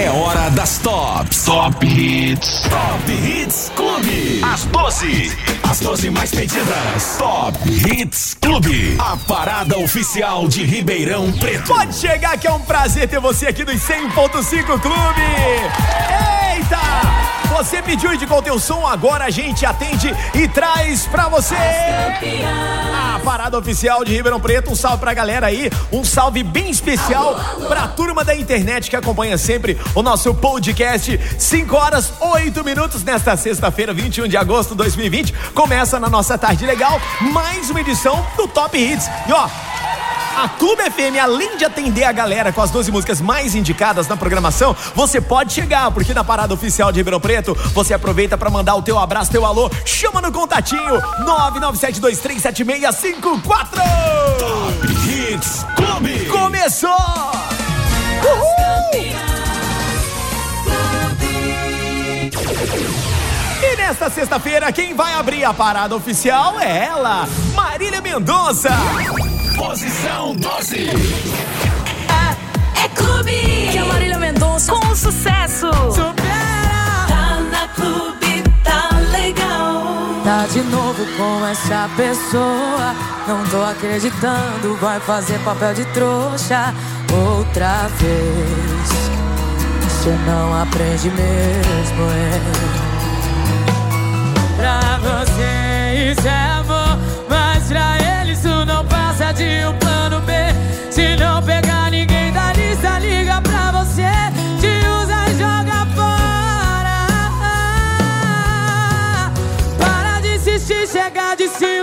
É hora das tops. Top Hits. Top Hits Clube. Às 12. As 12 mais pedidas. Top Hits Clube. A parada oficial de Ribeirão Preto. Pode chegar que é um prazer ter você aqui dos 100.5 Clube. Eita! Você pediu e indicou o teu som, agora a gente atende e traz pra você a parada oficial de Ribeirão Preto. Um salve pra galera aí, um salve bem especial pra turma da internet que acompanha sempre o nosso podcast. 5 horas 8 minutos nesta sexta-feira, 21 de agosto de 2020. Começa na nossa tarde legal, mais uma edição do Top Hits. E ó, a Clube FM, além de atender a galera com as 12 músicas mais indicadas na programação, você pode chegar, porque na parada oficial de Ribeirão Preto, você aproveita para mandar o teu abraço, teu alô, chama no contatinho 997237654. Top Hits Clube. Começou! Uhul! E nesta sexta-feira, quem vai abrir a parada oficial é ela, Marília Mendonça. Posição 12. É clube. Que é Marília Mendonça com sucesso. Tá na clube, tá legal. Tá de novo com essa pessoa. Não tô acreditando, vai fazer papel de trouxa outra vez. Você não aprende mesmo, é. Pra você isso é amor, mas pra de um plano B. Se não pegar ninguém da lista, liga pra você. Te usa e joga fora. Para de insistir, chega de se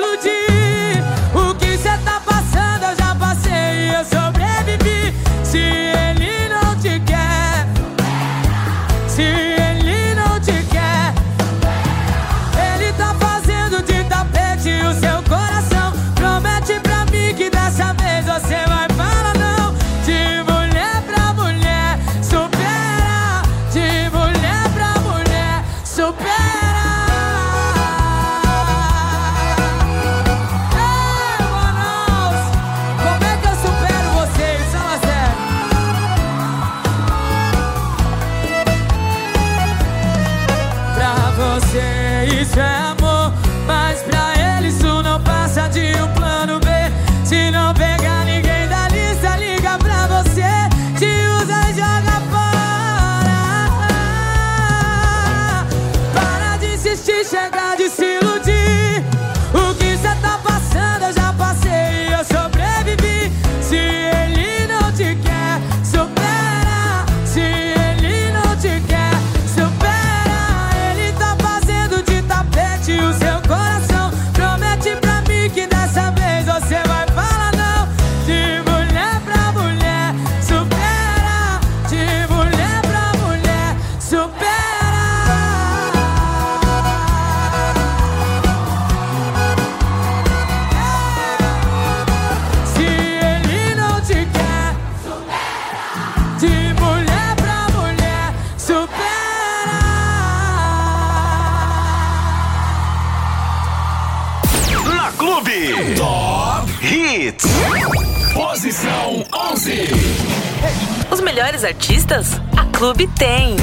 artistas, a Clube tem.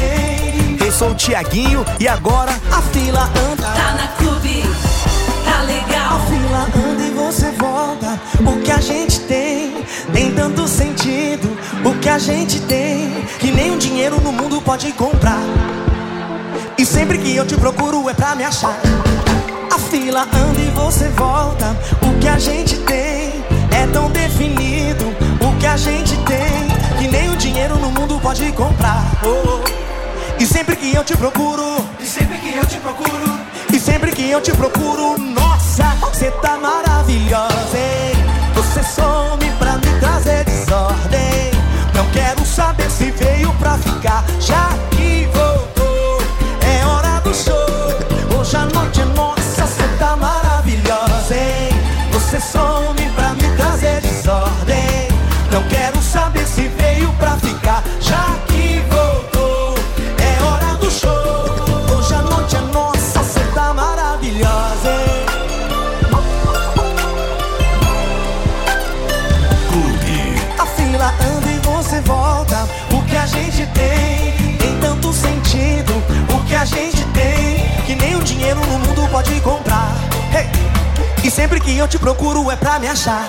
Eu sou o Tiaguinho e agora A fila anda, Tá na clube, tá a legal. fila anda e você volta. O que a gente tem tem tanto sentido. O que a gente tem que nem um dinheiro no mundo pode comprar. E sempre que eu te procuro é pra me achar. A fila anda e você volta. O que a gente tem é tão definido. O que a gente tem nem o dinheiro no mundo pode comprar. Oh, oh. E sempre que eu te procuro, e sempre que eu te procuro, e sempre que eu te procuro, nossa, você tá maravilhosa, sempre que eu te procuro é pra me achar.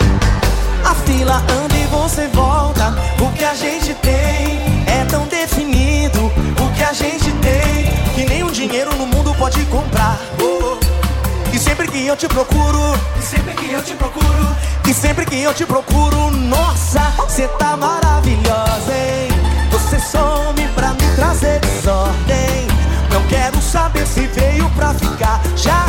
A fila anda e você volta. O que a gente tem é tão definido. O que a gente tem que nenhum dinheiro no mundo pode comprar. E sempre que eu te procuro, e sempre que eu te procuro, e sempre que eu te procuro, nossa, você tá maravilhosa, hein? Você some pra me trazer desordem. Não quero saber se veio pra ficar, já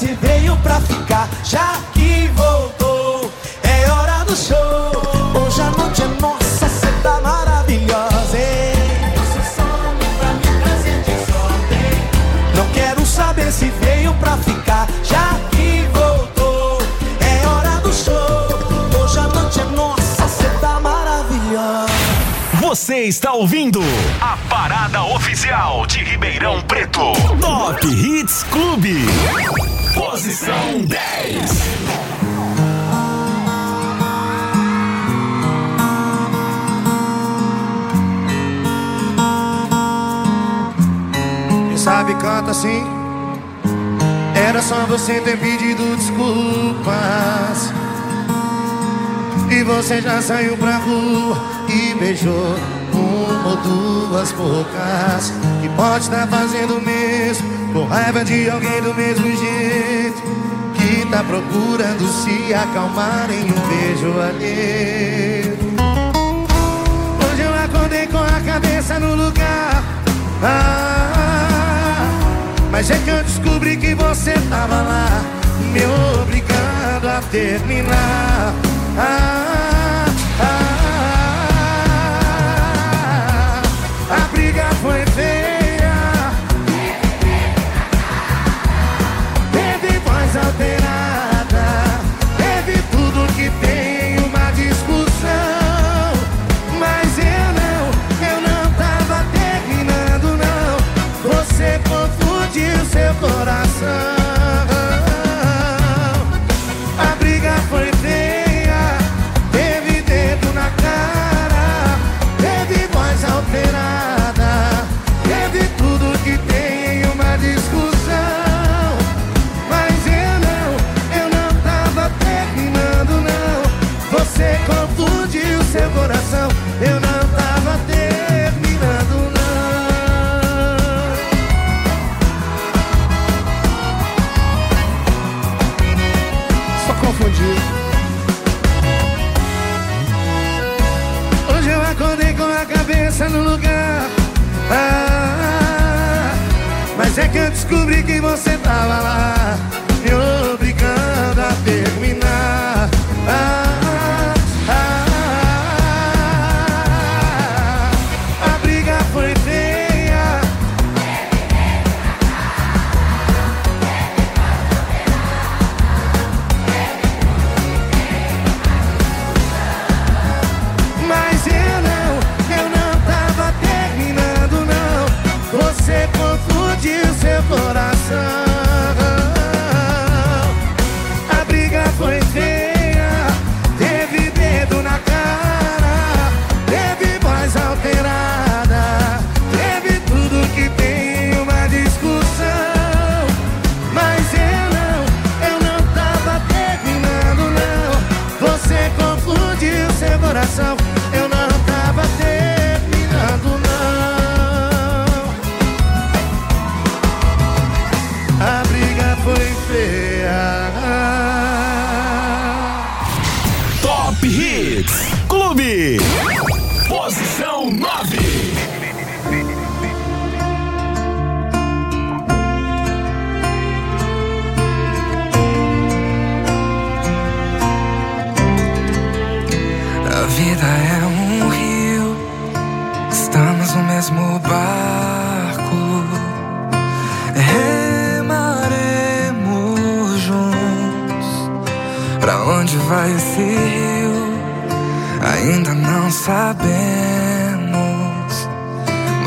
se veio pra ficar, já que voltou. É hora do show. Hoje a noite é nossa, cê tá maravilhosa? Você pra me trazer. Não quero saber se veio pra ficar, já que voltou. É hora do show. Hoje a noite é nossa, cê tá maravilhosa. Você está ouvindo a parada oficial de Ribeirão Preto. Top Hits Clube. Posição 10. Quem sabe canta assim. Era só você ter pedido desculpas. E você já saiu pra rua e beijou uma ou duas bocas. Que pode estar fazendo o mesmo, com raiva de alguém do mesmo jeito. Tá procurando se acalmar em um beijo alheio. Hoje eu acordei com a cabeça no lugar. Ah, mas é que eu descobri que você tava lá, me obrigando a terminar. Ah, é que eu descobri que você tava lá,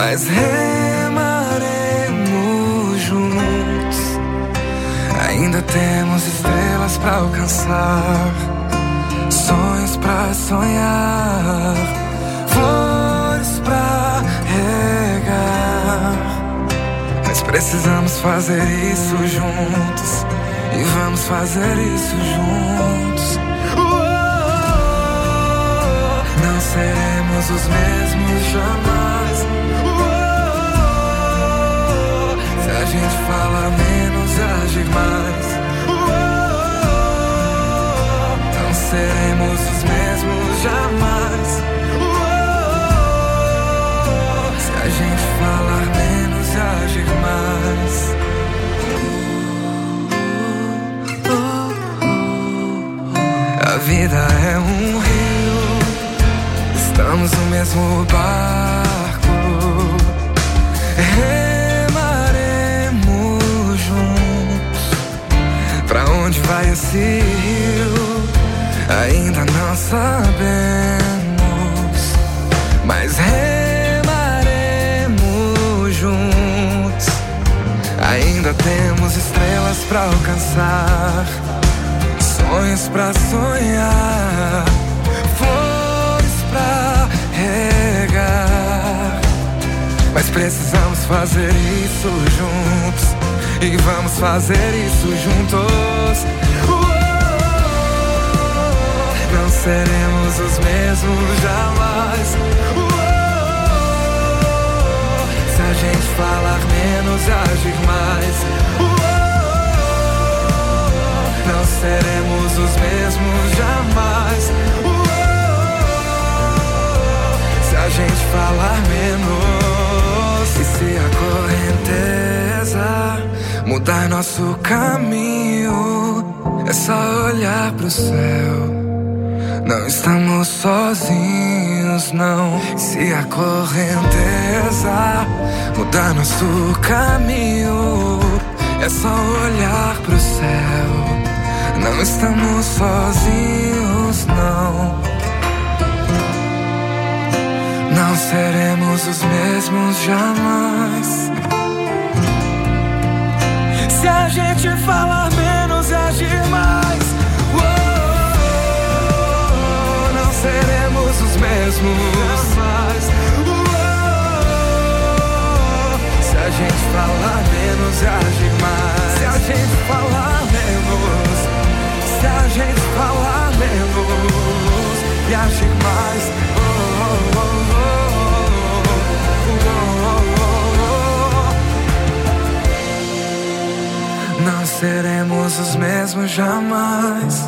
mas remaremos juntos. Ainda temos estrelas pra alcançar, sonhos pra sonhar, flores pra regar. Mas precisamos fazer isso juntos. E vamos fazer isso juntos. Uou, não seremos os mesmos jamais. Fala menos agir mais. Não seremos os mesmos jamais. Se a gente falar menos agir mais. A vida é um rio, estamos no mesmo barco. Pra onde vai esse rio? Ainda não sabemos, mas remaremos juntos. Ainda temos estrelas pra alcançar sonhos pra sonhar, flores pra regar. Mas precisamos fazer isso juntos e vamos fazer isso juntos. Não seremos os mesmos jamais. Se a gente falar menos e agir mais. Não seremos os mesmos jamais. Se a gente falar menos e se a correnteza mudar nosso caminho, é só olhar pro céu. Não estamos sozinhos, não. Se a correnteza mudar nosso caminho, é só olhar pro céu. Não estamos sozinhos, não. Não seremos os mesmos jamais. Se a gente falar menos agir mais, uou, não seremos os mesmos se a gente falar menos agir mais, se a gente falar menos, se a gente falar menos jamais.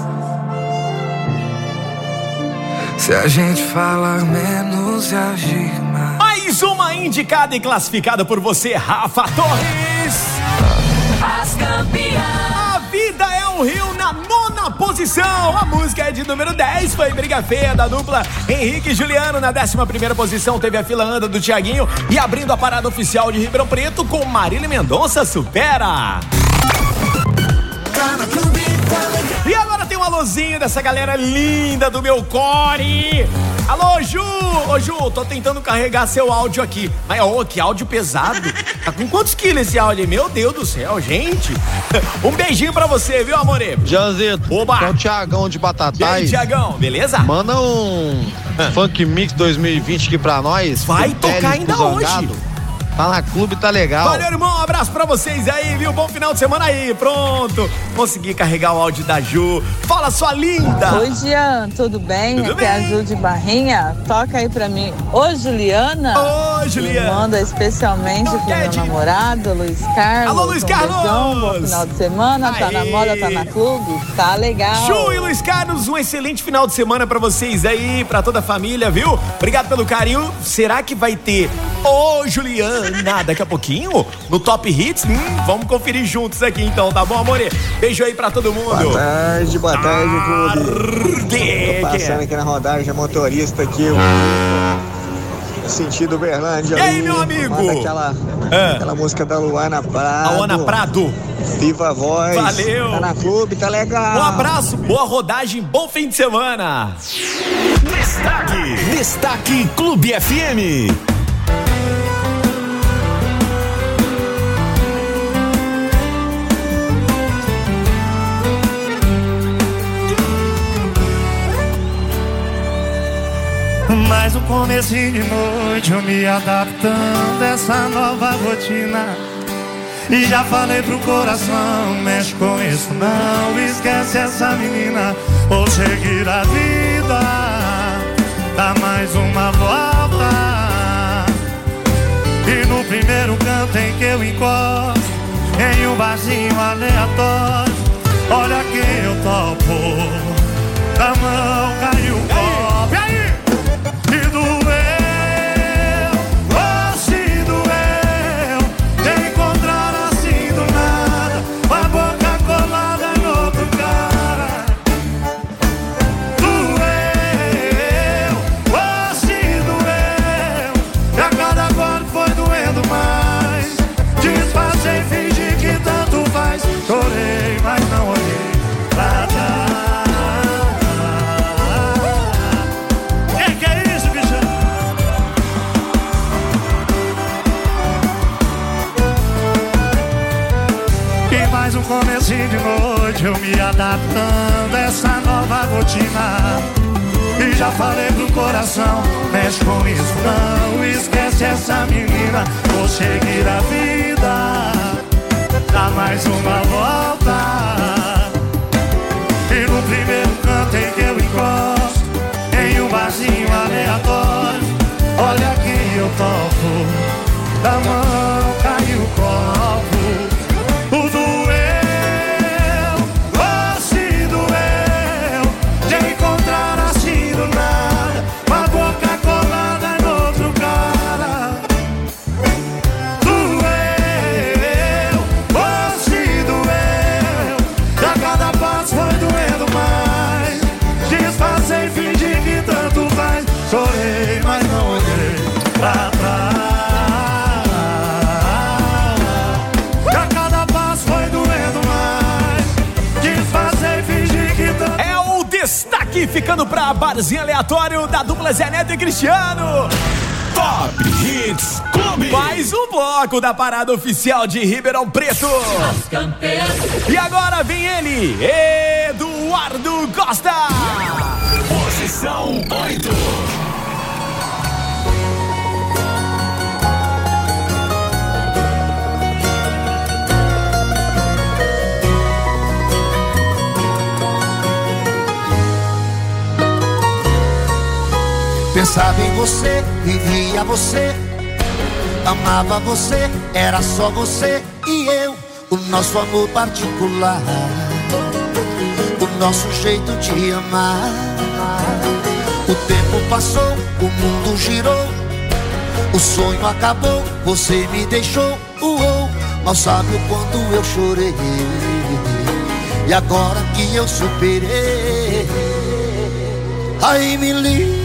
Se a gente falar menos e agir mais. Mais uma indicada e classificada por você, Rafa Torres. As campeãs. A vida é um rio na nona posição. A música é de número 10, foi briga feia da dupla Henrique e Juliano. Na décima primeira posição teve a fila anda do Tiaguinho. E abrindo a parada oficial de Ribeirão Preto com Marília Mendonça Supera. E agora tem um alôzinho dessa galera linda do meu core. Alô, Ju! Ô, Ju, tô tentando carregar seu áudio aqui. Mas, ô, que áudio pesado. Tá com quantos quilos esse áudio aí? Meu Deus do céu, gente. Um beijinho pra você, viu, amore? Janzito, Oba! é o Tiagão de E aí, Batatais. Tiagão, beleza? Manda um Funk Mix 2020 aqui pra nós. Vai tocar ainda hoje. Na clube, tá legal. Valeu, irmão. Um abraço pra vocês aí, viu? Bom final de semana aí. Pronto. Consegui carregar o áudio da Ju. Fala, sua linda. Oi, Jean, tudo bem? Tudo Aqui é a bem. Ju de Barrinha. Toca aí pra mim. Ô, Juliana. Ô, Juliana. Me manda especialmente pro meu namorado, Luiz Carlos. Alô, Luiz Carlos. Beijão, bom final de semana. Tá na Aê. moda, tá na clube. Tá legal. Ju e Luiz Carlos, um excelente final de semana pra vocês aí, pra toda a família, viu? Obrigado pelo carinho. Será que vai ter Ô Juliana daqui a pouquinho no Top Hits? Hum, vamos conferir juntos aqui então, tá bom, amore? Beijo aí pra todo mundo. Boa tarde, boa tarde, clube. Tô passando que? aqui na rodagem, motorista aqui. o- sentido Berlândia. E aí, meu amigo? Aquela, Ah. aquela música da Luana Prado. A Luana Prado. Viva a voz. Valeu. Tá na clube, tá legal. Um abraço, boa rodagem, bom fim de semana. Destaque, Destaque Clube FM. Mais um comecinho de noite, eu me adaptando a essa nova rotina. E já falei pro coração, mexe com isso não, esquece essa menina, ou seguir a vida, dá mais uma volta. E no primeiro canto em que eu encosto, em um barzinho aleatório, olha quem eu topo, da mão caiu o ficando pra barzinho aleatório da dupla Zé Neto e Cristiano. Top Hits Clube. Mais um bloco da parada oficial de Ribeirão Preto. E agora vem ele, Eduardo Costa. Posição 8. Pensava em você, vivia você, amava você, era só você e eu, o nosso amor particular, o nosso jeito de amar. O tempo passou, o mundo girou, o sonho acabou, você me deixou, uou, mal sabe o quanto eu chorei. E agora que eu superei, aí me liga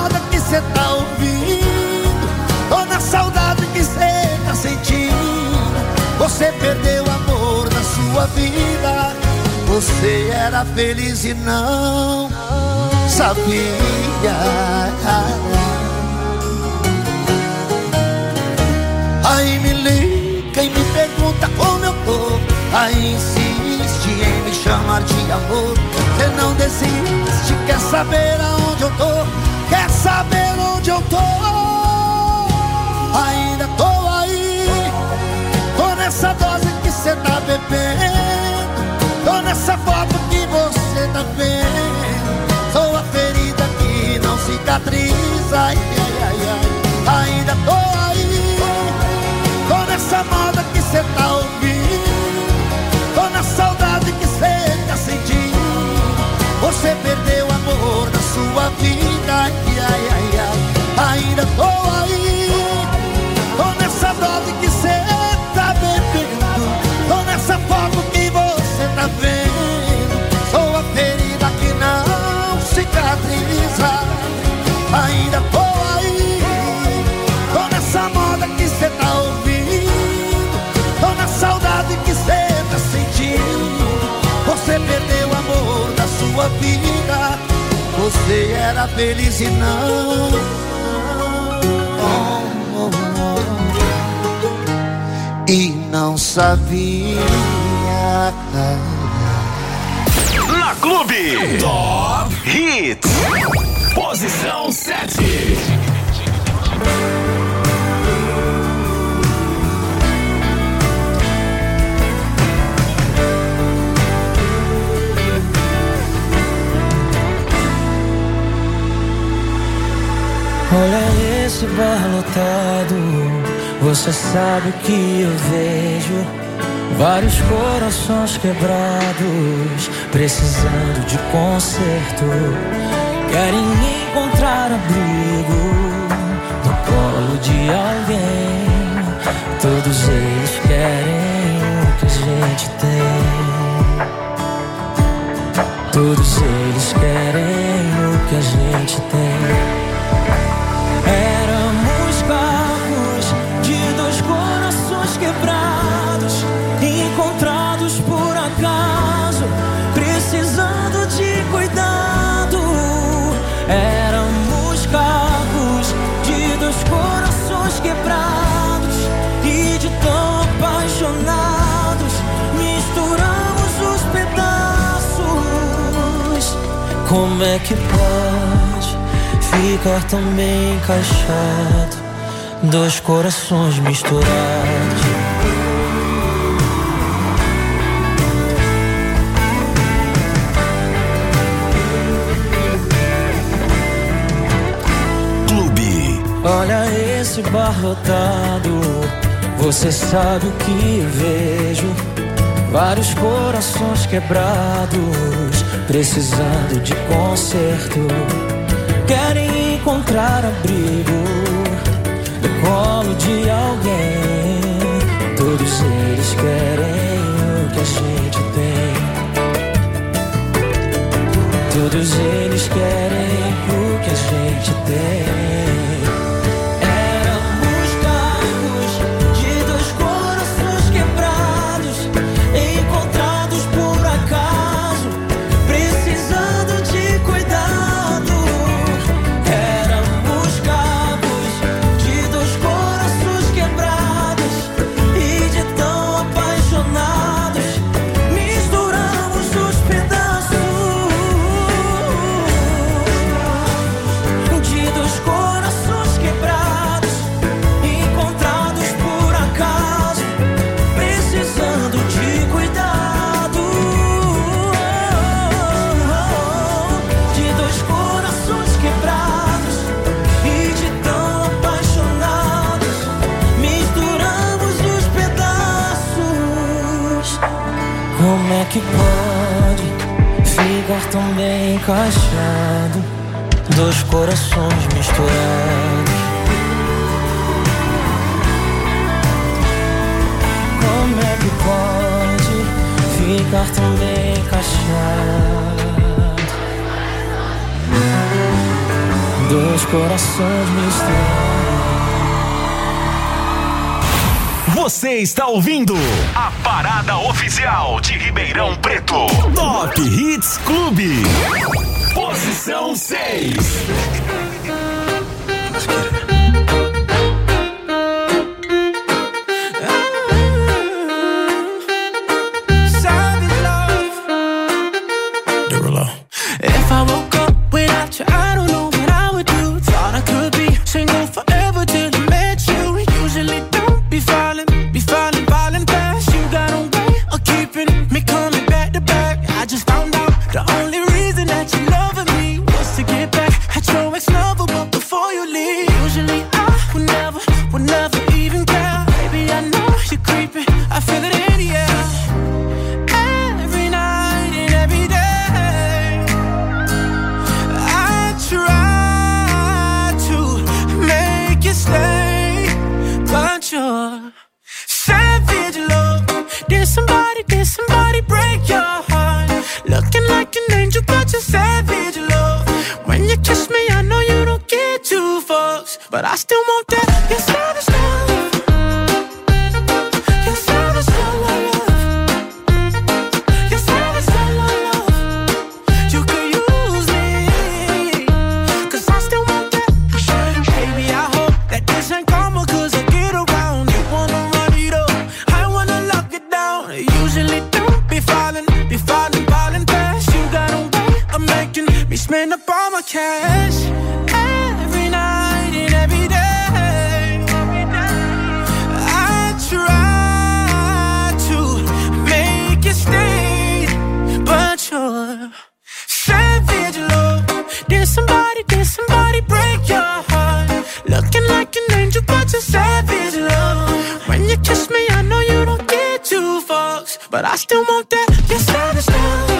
cê tá ouvindo. Tô na saudade que cê tá sentindo. Você perdeu amor na sua vida. Você era feliz e não sabia. Aí me liga e me pergunta como eu tô. Aí insiste em me chamar de amor. Você não desiste, quer saber aonde eu tô? saber onde eu tô. Ainda tô aí, tô nessa dose que cê tá bebendo, tô nessa foto que você tá vendo. Sou a ferida que não cicatriza, ai, ai, ai, ai. Ainda tô aí, tô nessa moda que cê tá ouvindo, tô na saudade que cê tá sentindo. Você perdeu o amor da sua vida dose que cê tá bebendo. Tô nessa foto que você tá vendo. Sou a ferida que não cicatriza. Ainda tô aí. Tô nessa moda que cê tá ouvindo. Tô na saudade que cê tá sentindo. Você perdeu o amor da sua vida. Você era feliz e não. E não sabia Na Clube. Top Hits. Posição 7. Olha esse bar lotado, você sabe o que eu vejo. Vários corações quebrados, precisando de conserto. Querem encontrar abrigo no colo de alguém. Todos eles querem o que a gente tem. Todos eles querem o que a gente tem. Como é que pode? ficar tão bem encaixado. Dois corações misturados. Clube. Olha esse bar lotado. Você sabe o que vejo. Vários corações quebrados, precisando de conserto querem encontrar abrigo no colo de alguém. Todos eles querem o que a gente tem. Todos eles querem o que a gente tem. Encaixado? Dois corações misturados. Como é que pode ficar tão bem encaixado? Dois corações misturados. Você está ouvindo a parada oficial de Ribeirão Preto. Top Hits Clube. Posição 6. If the only but I still want that. You're still want that. You're savage love.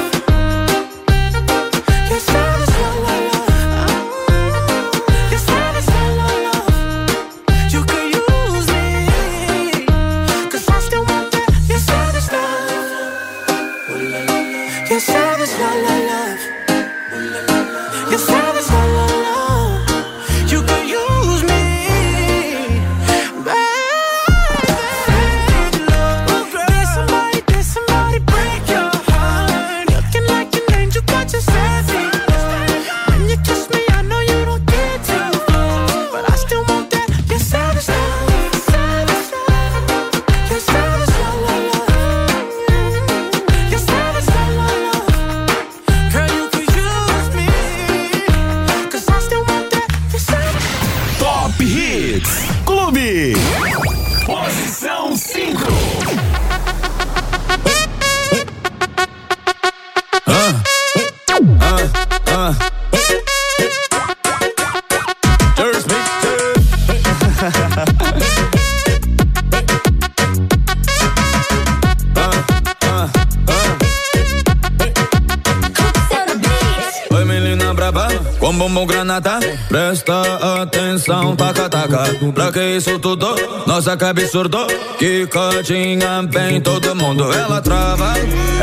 Nossa que Quicadinha bem todo mundo. Ela trava,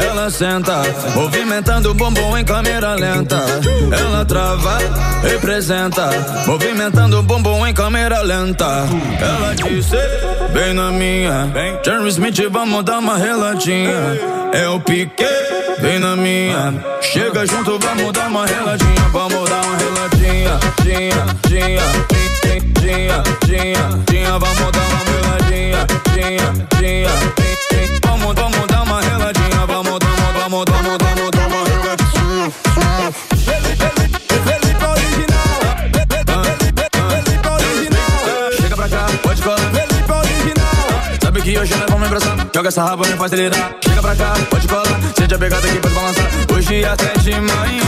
ela senta Movimentando o bumbum em câmera lenta. Ela trava, representa Movimentando o bumbum em câmera lenta. Ela disse, bem na minha Jerry Smith, vamos dar uma reladinha. É o pique, vem na minha Chega junto, vamos dar uma reladinha, vamos dar uma reladinha, dinha, dinha, dinha, dinha, dinha, dinha, vamos dar uma reladinha, dinha, dinha, dinha, vamos, vamos dar uma reladinha, vamos, vamos, vamos, vamos, vamos dar uma reladinha. Felipe original. Chega pra cá, pode colar. Felipe original. Sabe que hoje nós vamos embraçar. Joga essa raba, me faz delirar. Chega pra cá, pode colar. Sente a pegada aqui, pode balançar. Hoje até de manhã.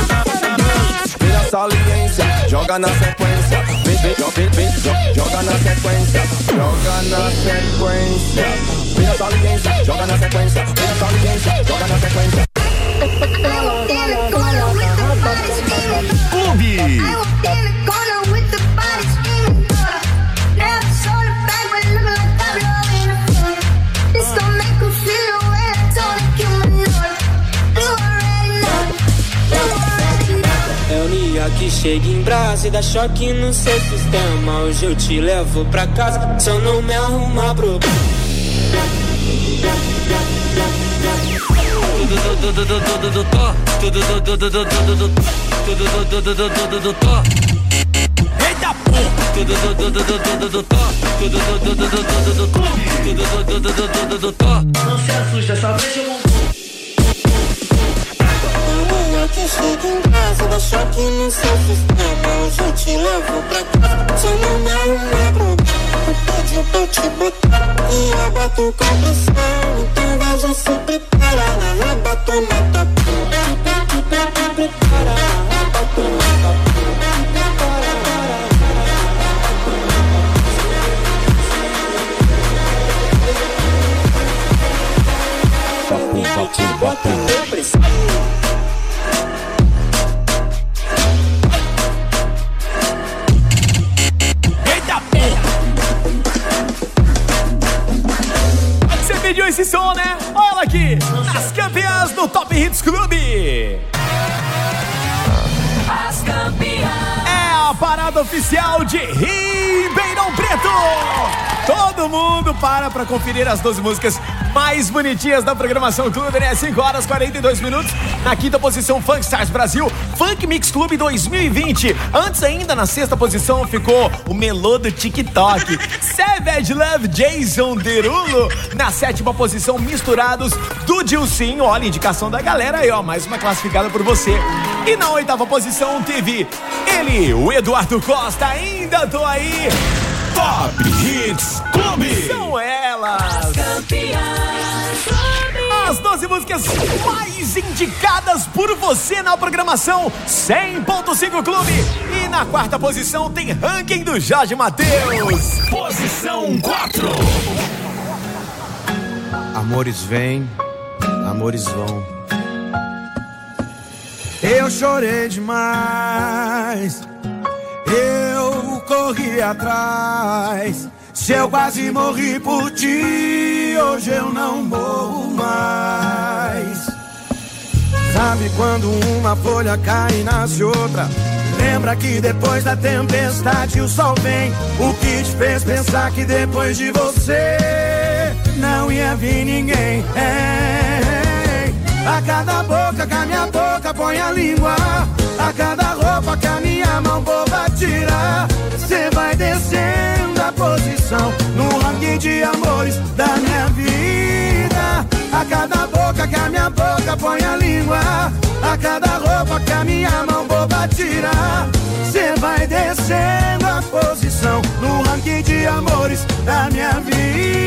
Vira saliência, joga na sequência. Joga na sequência. Joga na sequência. Vira saliência, joga na sequência. Vira saliência, joga na sequência. Clube. Chega em brasa e dá choque no seu sistema. Hoje eu te levo pra casa, só não me arruma problema. Eita Não se assusta, só veja um chega em casa, dá choque no seu sistema. Hoje eu te levo pra casa, só não me arruma problema. Eu pedi pra te botar e eu boto com pressão. Então vai já se prepara, na raba toma tapão. Prepara, na raba toma tapão. te bota no pressão. Eita esse som, né? Olha ela aqui, as campeãs do Top Hits Clube. As campeãs. É a parada oficial de Ribeirão Preto. Todo mundo para pra conferir as 12 músicas mais bonitinhas da programação Clube, né? 5 horas 42 minutos. Na quinta posição, Funk Stars Brasil, Funk Mix Clube 2020. Antes ainda, na sexta posição, ficou o Melô do TikTok. Savage Love Jason Derulo. Na sétima posição, Misturados do Dilcinho. Olha, indicação da galera aí, ó. Mais uma classificada por você. E na oitava posição, teve ele, o Eduardo Costa. Ainda tô aí. Top Hits Clube. São elas. As 12 músicas mais indicadas por você na programação 100.5 Clube. E na quarta posição tem ranking do Jorge Matheus. Posição 4. Amores vêm, amores vão. Eu chorei demais. Eu corri atrás. Se eu quase morri por ti, hoje eu não morro mais. Sabe quando uma folha cai e nasce outra? Lembra que depois da tempestade o sol vem. O que te fez pensar que depois de você não ia vir ninguém? É, a cada boca que a minha boca põe a língua. A cada roupa que a minha mão boba tira. Cê vai descendo a posição no ranking de amores da minha vida. A cada boca que a minha boca põe a língua. A cada roupa que a minha mão boba tira. Cê vai descendo a posição no ranking de amores da minha vida.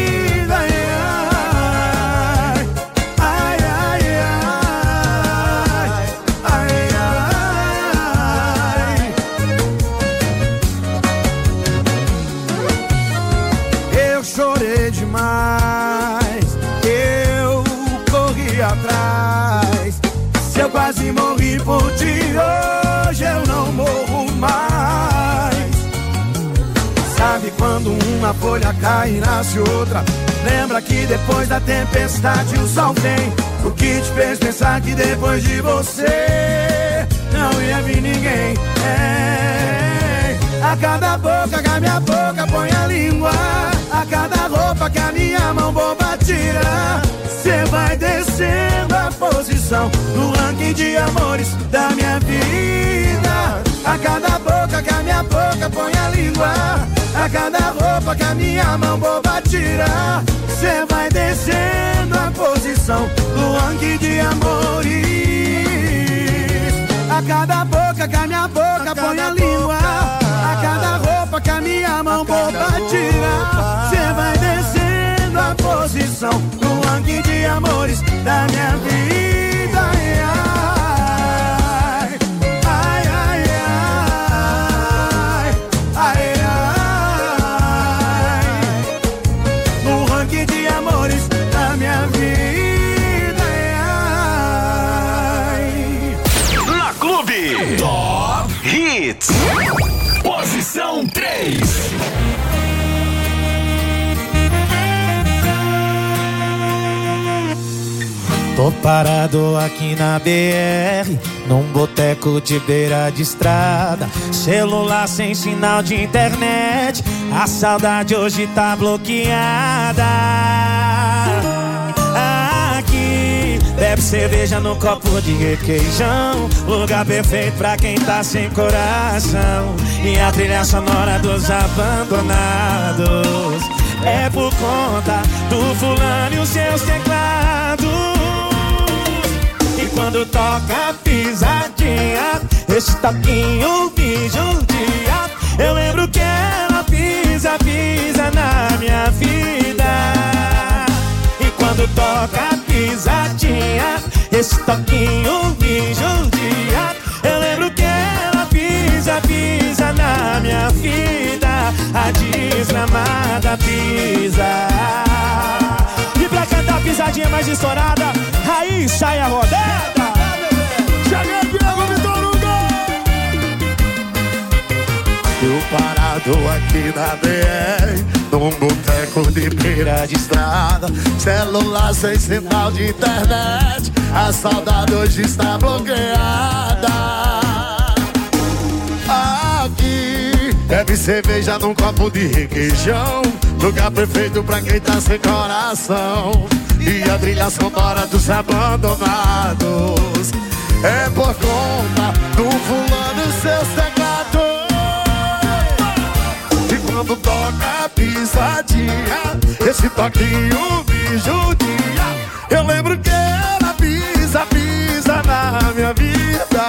Folha cai e nasce outra? Lembra que depois da tempestade o sol vem. O que te fez pensar que depois de você não ia vir ninguém? É, a cada boca que a minha boca põe a língua. A cada roupa que a minha mão boba tira. Cê vai descendo a posição no ranking de amores da minha vida. A cada boca que a minha boca põe a língua. A cada roupa que a minha mão boba tira. Cê vai descendo a posição no ranking de amores. A cada boca que a minha boca põe a língua. A cada roupa que a minha mão boba tira. Cê vai descendo a posição no ranking de amores da minha vida. Ai, parado aqui na BR, num boteco de beira de estrada. Celular sem sinal de internet, a saudade hoje tá bloqueada. Aqui, bebe cerveja no copo de requeijão. Lugar perfeito pra quem tá sem coração. E a trilha sonora dos abandonados. É por conta do fulano e os seus teclados. Quando toca pisadinha, esse toquinho me judia. Eu lembro que ela pisa, pisa na minha vida. E quando toca pisadinha, esse toquinho me judia. Eu lembro que ela pisa, pisa na minha vida. A desgramada pisa. E pra cantar pisadinha mais estourada, aí sai a rodada. Cheguei, Diego Vitor Hugo! Eu parado aqui na BR Num boteco de beira de estrada Celular sem sinal de internet A saudade hoje está bloqueada Aqui bebe cerveja num copo de requeijão Lugar perfeito pra quem tá sem coração E a trilha sonora dos abandonados. É por conta do fulano seus teclados. E quando toca a pisadinha Esse toquinho me judia Eu lembro que ela pisa, pisa na minha vida.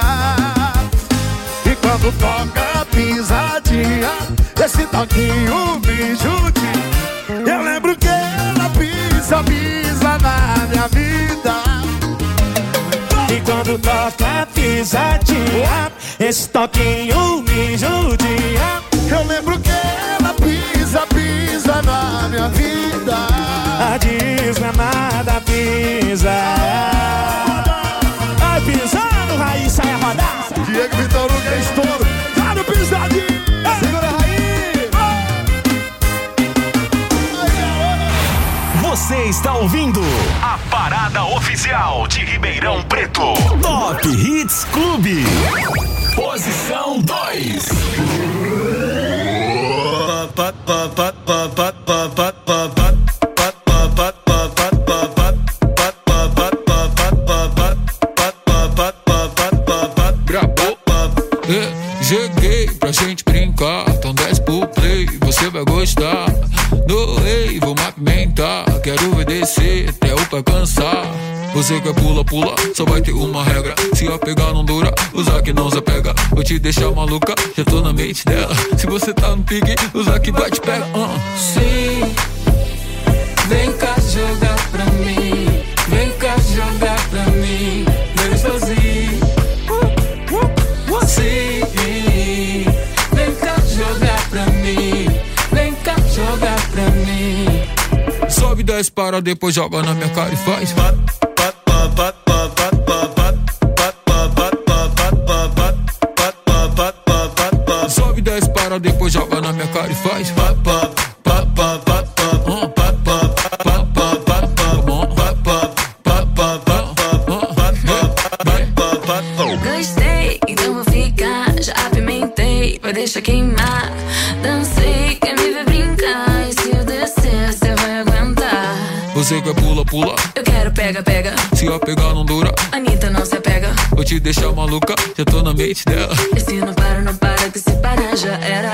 E quando toca a pisadinha Esse toquinho me judia Eu lembro que ela pisa, pisa na minha vida E quando toca pisadinha, esse toquinho me judia. Eu lembro que ela pisa, pisa na minha vida. A desgramada pisa. Está ouvindo a parada oficial de Ribeirão Preto. Top Hits Clube. Posição 2. Gravou. Pegar não dura, usar que não se pega. Vou te deixar maluca, já tô na mente dela. Se você tá no pique, usar que vai te pega. Uh. Sim, vem cá jogar pra mim. Vem cá jogar pra mim. Vem sozinho. Sim, vem cá jogar pra mim. Vem cá jogar pra mim. Sobe, desce, para, depois joga na minha cara e faz. Quero pega, pega. Se a pegar não dura, Anitta não se apega. vou te deixar maluca, já tô na mente dela. E se não para, não para, que se parar já era.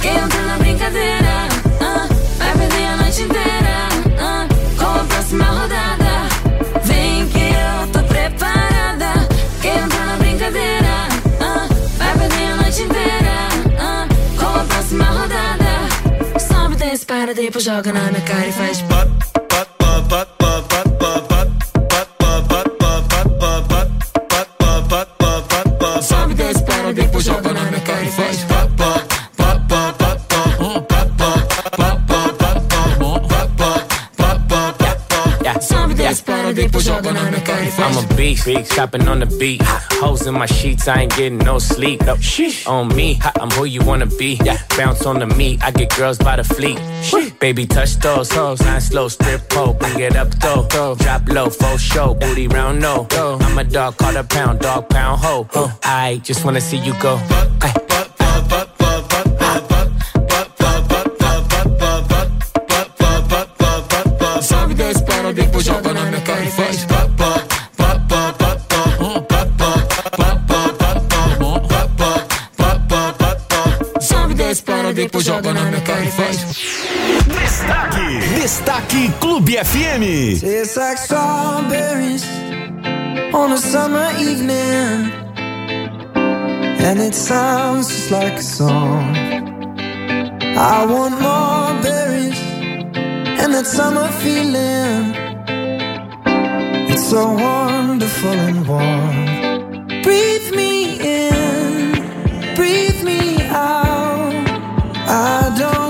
Quem entra na brincadeira, ah, vai perder a noite inteira. ah, com a próxima rodada. Vem que eu tô preparada. Quem entra na brincadeira, ah, vai perder a noite inteira. ah, com a próxima rodada. Sobe, desce, para, depois joga na minha cara e faz. Sobe, I'm a beast, beast, chopping on the beat. Hoes in my sheets, I ain't getting no sleep. No, on me, I'm who you wanna be. Yeah, bounce on the meat, I get girls by the fleet. Baby, touch those hoes, nine slow, strip pole, bring it up though. Drop low, full show, booty round no. I'm a dog, call a pound, dog pound ho. I just wanna see you go. Ay. Depois joga na minha cara e faz. Destaque, Destaque Clube FM. Tastes like strawberries on a summer evening, and it sounds just like a song. I want more berries and that summer feeling. It's so wonderful and warm. Breathe me in, breathe me out. I don't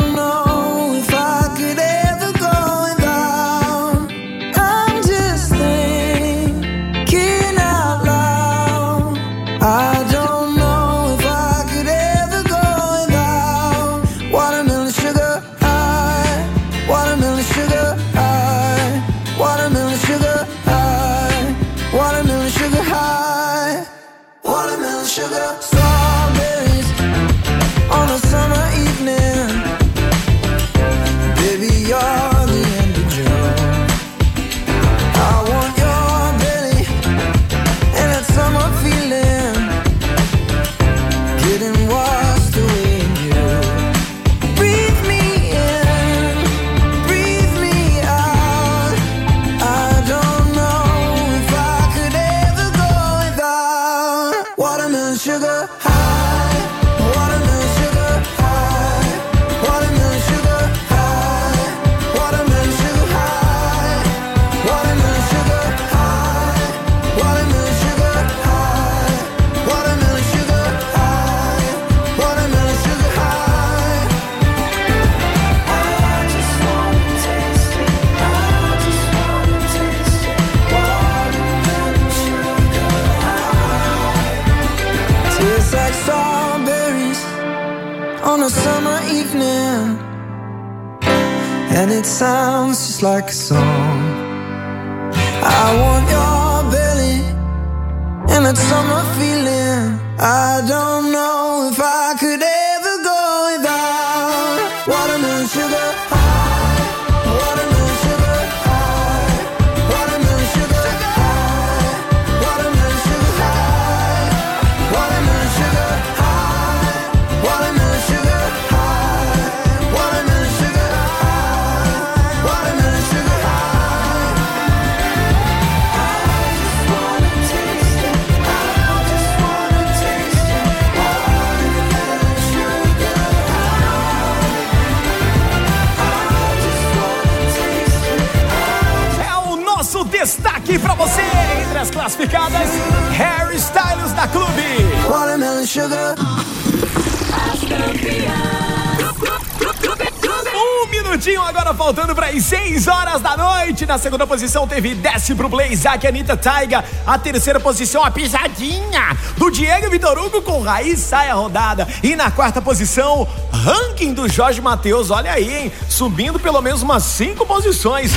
faltando para as 6 horas da noite. Na segunda posição teve Desce pro Blazak, Anitta Taiga. A terceira posição, a pisadinha do Diego Vitor Hugo com Raiz Saia Rodada. E na quarta posição, ranking do Jorge Matheus. Olha aí, hein? Subindo pelo menos umas cinco posições.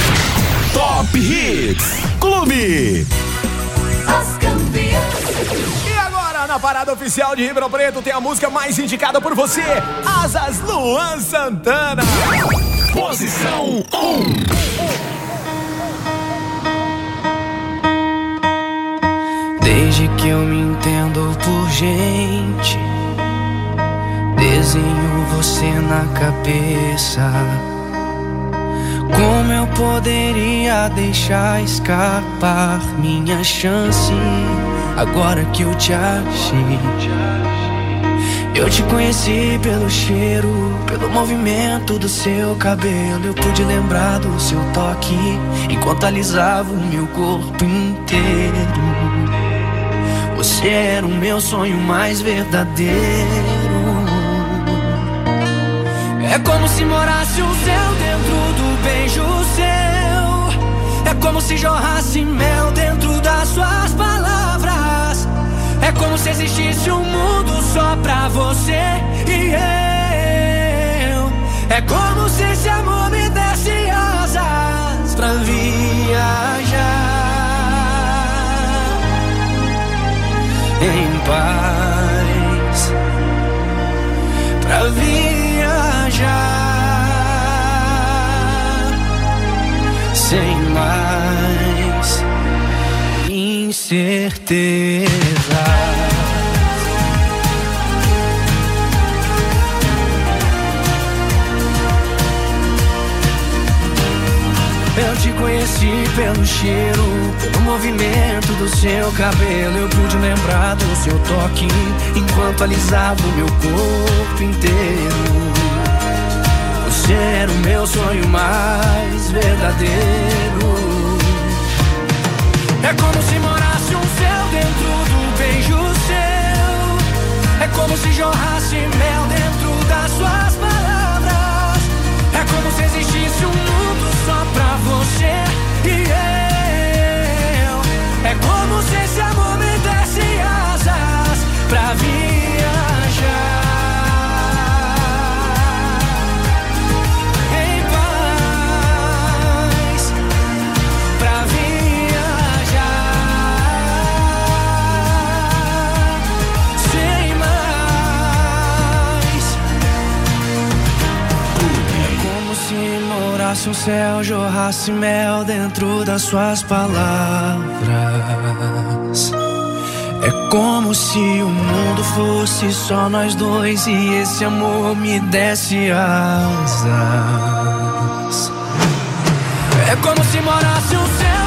Top Hits Clube. E agora, na parada oficial de Ribeirão Preto, tem a música mais indicada por você: Asas Luan Santana. Posição 1. Desde que eu me entendo por gente, desenho você na cabeça. Como eu poderia deixar escapar minha chance agora que eu te achei? Eu te conheci pelo cheiro, pelo movimento do seu cabelo. Eu pude lembrar do seu toque enquanto alisava o meu corpo inteiro. Você era o meu sonho mais verdadeiro. É como se morasse o céu dentro do beijo seu. É como se jorrasse mel dentro das suas palavras. É como se existisse um mundo só pra você e eu. É como se esse amor me desse asas pra viajar. Em paz pra viajar sem mais incerteza. Pelo cheiro, pelo movimento do seu cabelo. Eu pude lembrar do seu toque enquanto alisava o meu corpo inteiro. Você era o meu sonho mais verdadeiro. É como se morasse um céu dentro do beijo seu. É como se jorrasse mel dentro das suas palavras. Se existisse um mundo só pra você e eu. É como se esse amor me desse asas pra viajar. Morasse um céu, jorrasse mel dentro das suas palavras. É como se o mundo fosse só nós dois e esse amor me desse asas. É como se morasse um céu